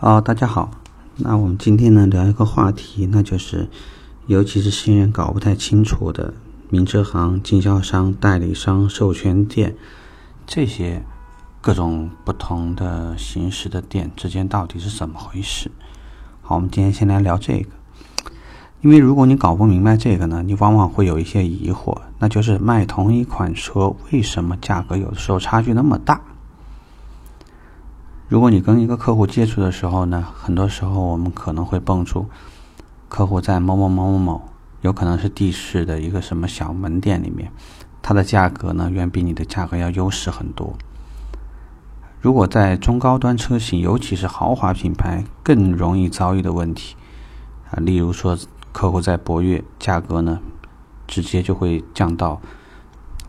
好，大家好。那我们今天呢聊一个话题，那就是，尤其是新人搞不太清楚的名车行、经销商、代理商、授权店这些各种不同的形式的店之间到底是怎么回事？好，我们今天先来聊这个。因为如果你搞不明白这个呢，你往往会有一些疑惑，那就是卖同一款车，为什么价格有的时候差距那么大？如果你跟一个客户接触的时候呢，很多时候我们可能会蹦出客户在某某某某某，有可能是地市的一个什么小门店里面，它的价格呢远比你的价格要优势很多。如果在中高端车型，尤其是豪华品牌，更容易遭遇的问题啊，例如说客户在博越价格呢，直接就会降到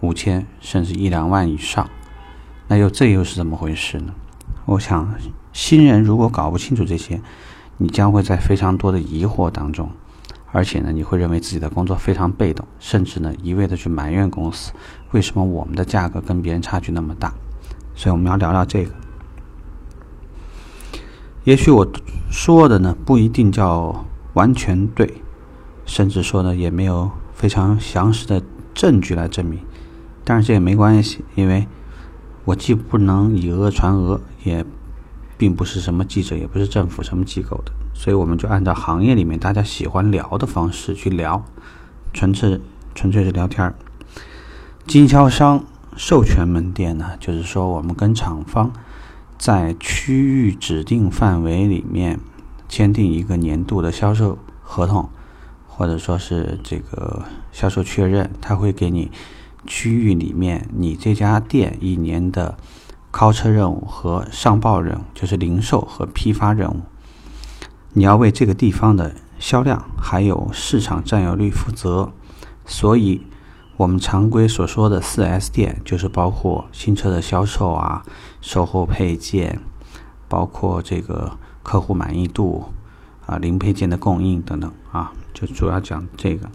五千甚至一两万以上，那又这又是怎么回事呢？我想，新人如果搞不清楚这些，你将会在非常多的疑惑当中，而且呢，你会认为自己的工作非常被动，甚至呢，一味的去埋怨公司为什么我们的价格跟别人差距那么大。所以我们要聊聊这个。也许我说的呢，不一定叫完全对，甚至说呢，也没有非常详实的证据来证明，但是这也没关系，因为。我既不能以讹传讹，也并不是什么记者，也不是政府什么机构的，所以我们就按照行业里面大家喜欢聊的方式去聊，纯粹纯粹是聊天儿。经销商授权门店呢，就是说我们跟厂方在区域指定范围里面签订一个年度的销售合同，或者说是这个销售确认，他会给你。区域里面，你这家店一年的靠车任务和上报任务，就是零售和批发任务，你要为这个地方的销量还有市场占有率负责。所以，我们常规所说的四 S 店，就是包括新车的销售啊、售后配件，包括这个客户满意度啊、零配件的供应等等啊，就主要讲这个。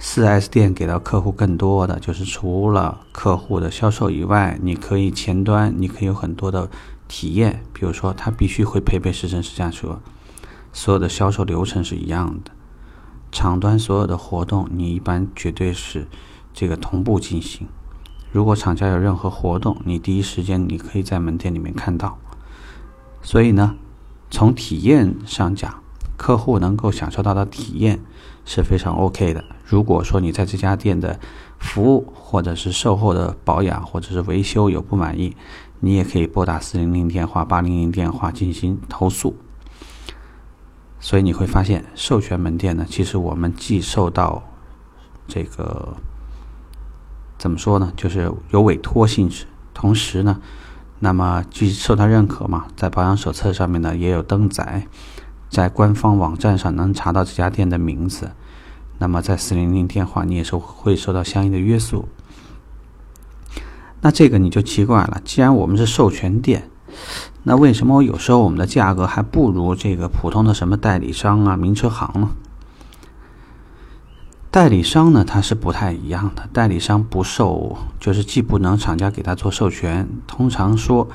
四 S 店给到客户更多的就是除了客户的销售以外，你可以前端你可以有很多的体验，比如说他必须会配备试乘试驾车，所有的销售流程是一样的。厂端所有的活动你一般绝对是这个同步进行。如果厂家有任何活动，你第一时间你可以在门店里面看到。所以呢，从体验上讲。客户能够享受到的体验是非常 OK 的。如果说你在这家店的服务或者是售后的保养或者是维修有不满意，你也可以拨打四零零电话、八零零电话进行投诉。所以你会发现，授权门店呢，其实我们既受到这个怎么说呢，就是有委托性质，同时呢，那么既受他认可嘛，在保养手册上面呢也有登载。在官方网站上能查到这家店的名字，那么在四零零电话你也是会受到相应的约束。那这个你就奇怪了，既然我们是授权店，那为什么有时候我们的价格还不如这个普通的什么代理商啊、名车行呢？代理商呢，它是不太一样的，代理商不受，就是既不能厂家给他做授权，通常说。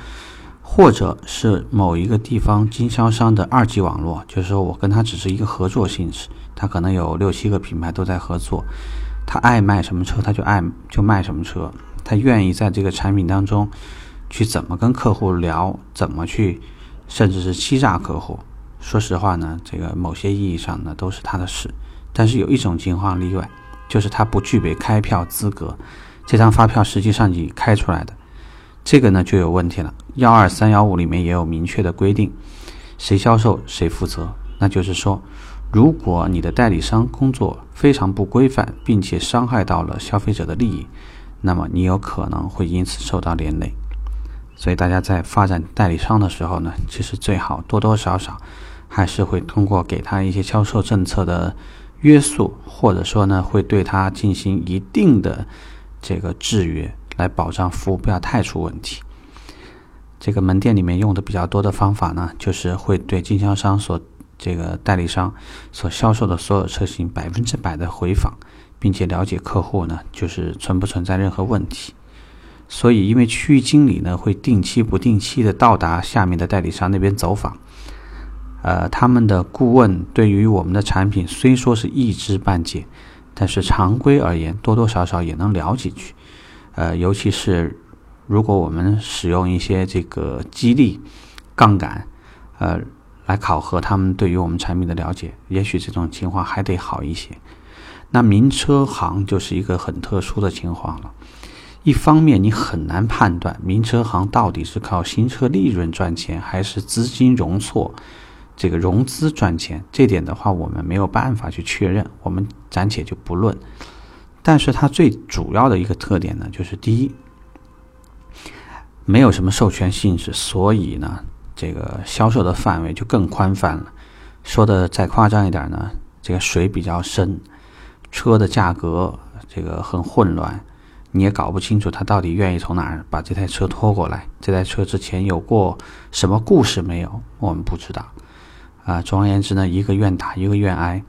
或者是某一个地方经销商的二级网络，就是说我跟他只是一个合作性质，他可能有六七个品牌都在合作，他爱卖什么车他就爱就卖什么车，他愿意在这个产品当中去怎么跟客户聊，怎么去，甚至是欺诈客户。说实话呢，这个某些意义上呢都是他的事，但是有一种情况例外，就是他不具备开票资格，这张发票实际上你开出来的。这个呢就有问题了。幺二三幺五里面也有明确的规定，谁销售谁负责。那就是说，如果你的代理商工作非常不规范，并且伤害到了消费者的利益，那么你有可能会因此受到连累。所以大家在发展代理商的时候呢，其实最好多多少少还是会通过给他一些销售政策的约束，或者说呢会对他进行一定的这个制约。来保障服务不要太出问题。这个门店里面用的比较多的方法呢，就是会对经销商所这个代理商所销售的所有车型百分之百的回访，并且了解客户呢就是存不存在任何问题。所以因为区域经理呢会定期不定期的到达下面的代理商那边走访，呃，他们的顾问对于我们的产品虽说是一知半解，但是常规而言多多少少也能聊几句，呃，尤其是如果我们使用一些这个激励杠杆，呃。来考核他们对于我们产品的了解，也许这种情况还得好一些。那名车行就是一个很特殊的情况了。一方面，你很难判断名车行到底是靠新车利润赚钱，还是资金容错这个融资赚钱。这点的话，我们没有办法去确认，我们暂且就不论。但是它最主要的一个特点呢，就是第一，没有什么授权性质，所以呢。这个销售的范围就更宽泛了。说的再夸张一点呢，这个水比较深，车的价格这个很混乱，你也搞不清楚他到底愿意从哪儿把这台车拖过来。这台车之前有过什么故事没有？我们不知道。啊，总而言之呢，一个愿打一个愿挨。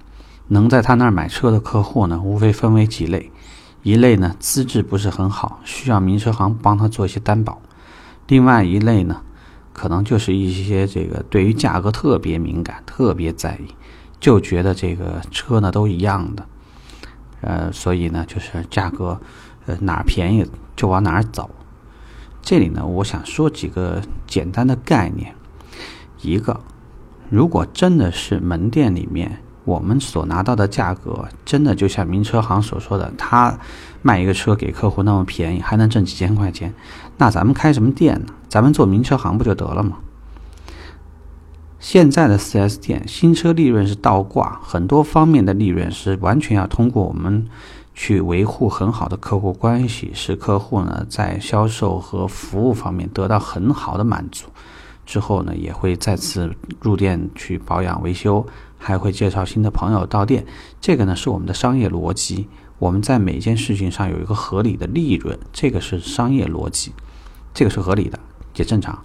能在他那儿买车的客户呢，无非分为几类：一类呢资质不是很好，需要名车行帮他做一些担保；另外一类呢。可能就是一些这个对于价格特别敏感、特别在意，就觉得这个车呢都一样的，呃，所以呢就是价格，呃哪儿便宜就往哪儿走。这里呢，我想说几个简单的概念。一个，如果真的是门店里面。我们所拿到的价格，真的就像名车行所说的，他卖一个车给客户那么便宜，还能挣几千块钱，那咱们开什么店呢？咱们做名车行不就得了吗？现在的 4S 店新车利润是倒挂，很多方面的利润是完全要通过我们去维护很好的客户关系，使客户呢在销售和服务方面得到很好的满足。之后呢，也会再次入店去保养维修，还会介绍新的朋友到店。这个呢是我们的商业逻辑。我们在每件事情上有一个合理的利润，这个是商业逻辑，这个是合理的，也正常。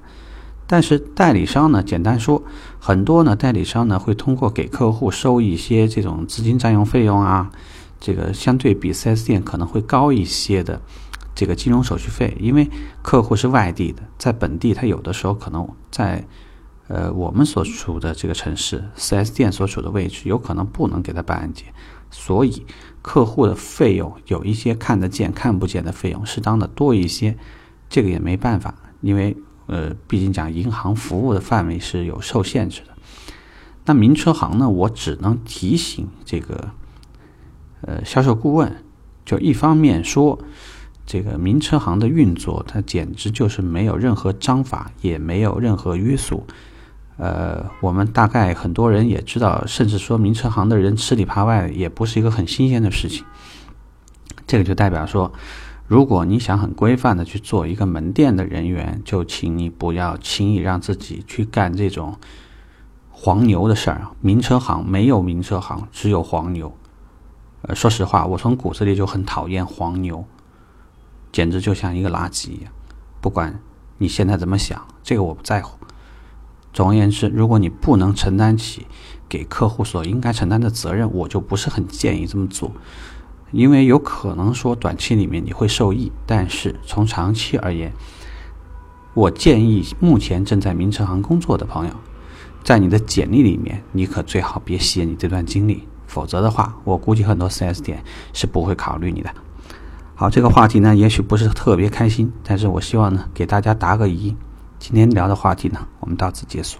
但是代理商呢，简单说，很多呢代理商呢会通过给客户收一些这种资金占用费用啊，这个相对比 4S 店可能会高一些的。这个金融手续费，因为客户是外地的，在本地他有的时候可能在，呃，我们所处的这个城市四 S 店所处的位置，有可能不能给他办按揭，所以客户的费用有一些看得见、看不见的费用，适当的多一些，这个也没办法，因为呃，毕竟讲银行服务的范围是有受限制的。那名车行呢，我只能提醒这个，呃，销售顾问，就一方面说。这个名车行的运作，它简直就是没有任何章法，也没有任何约束。呃，我们大概很多人也知道，甚至说名车行的人吃里扒外，也不是一个很新鲜的事情。这个就代表说，如果你想很规范的去做一个门店的人员，就请你不要轻易让自己去干这种黄牛的事儿。名车行没有名车行，只有黄牛。呃，说实话，我从骨子里就很讨厌黄牛。简直就像一个垃圾一样，不管你现在怎么想，这个我不在乎。总而言之，如果你不能承担起给客户所应该承担的责任，我就不是很建议这么做，因为有可能说短期里面你会受益，但是从长期而言，我建议目前正在名车行工作的朋友，在你的简历里面，你可最好别写你这段经历，否则的话，我估计很多 4S 店是不会考虑你的。好，这个话题呢，也许不是特别开心，但是我希望呢，给大家答个疑。今天聊的话题呢，我们到此结束。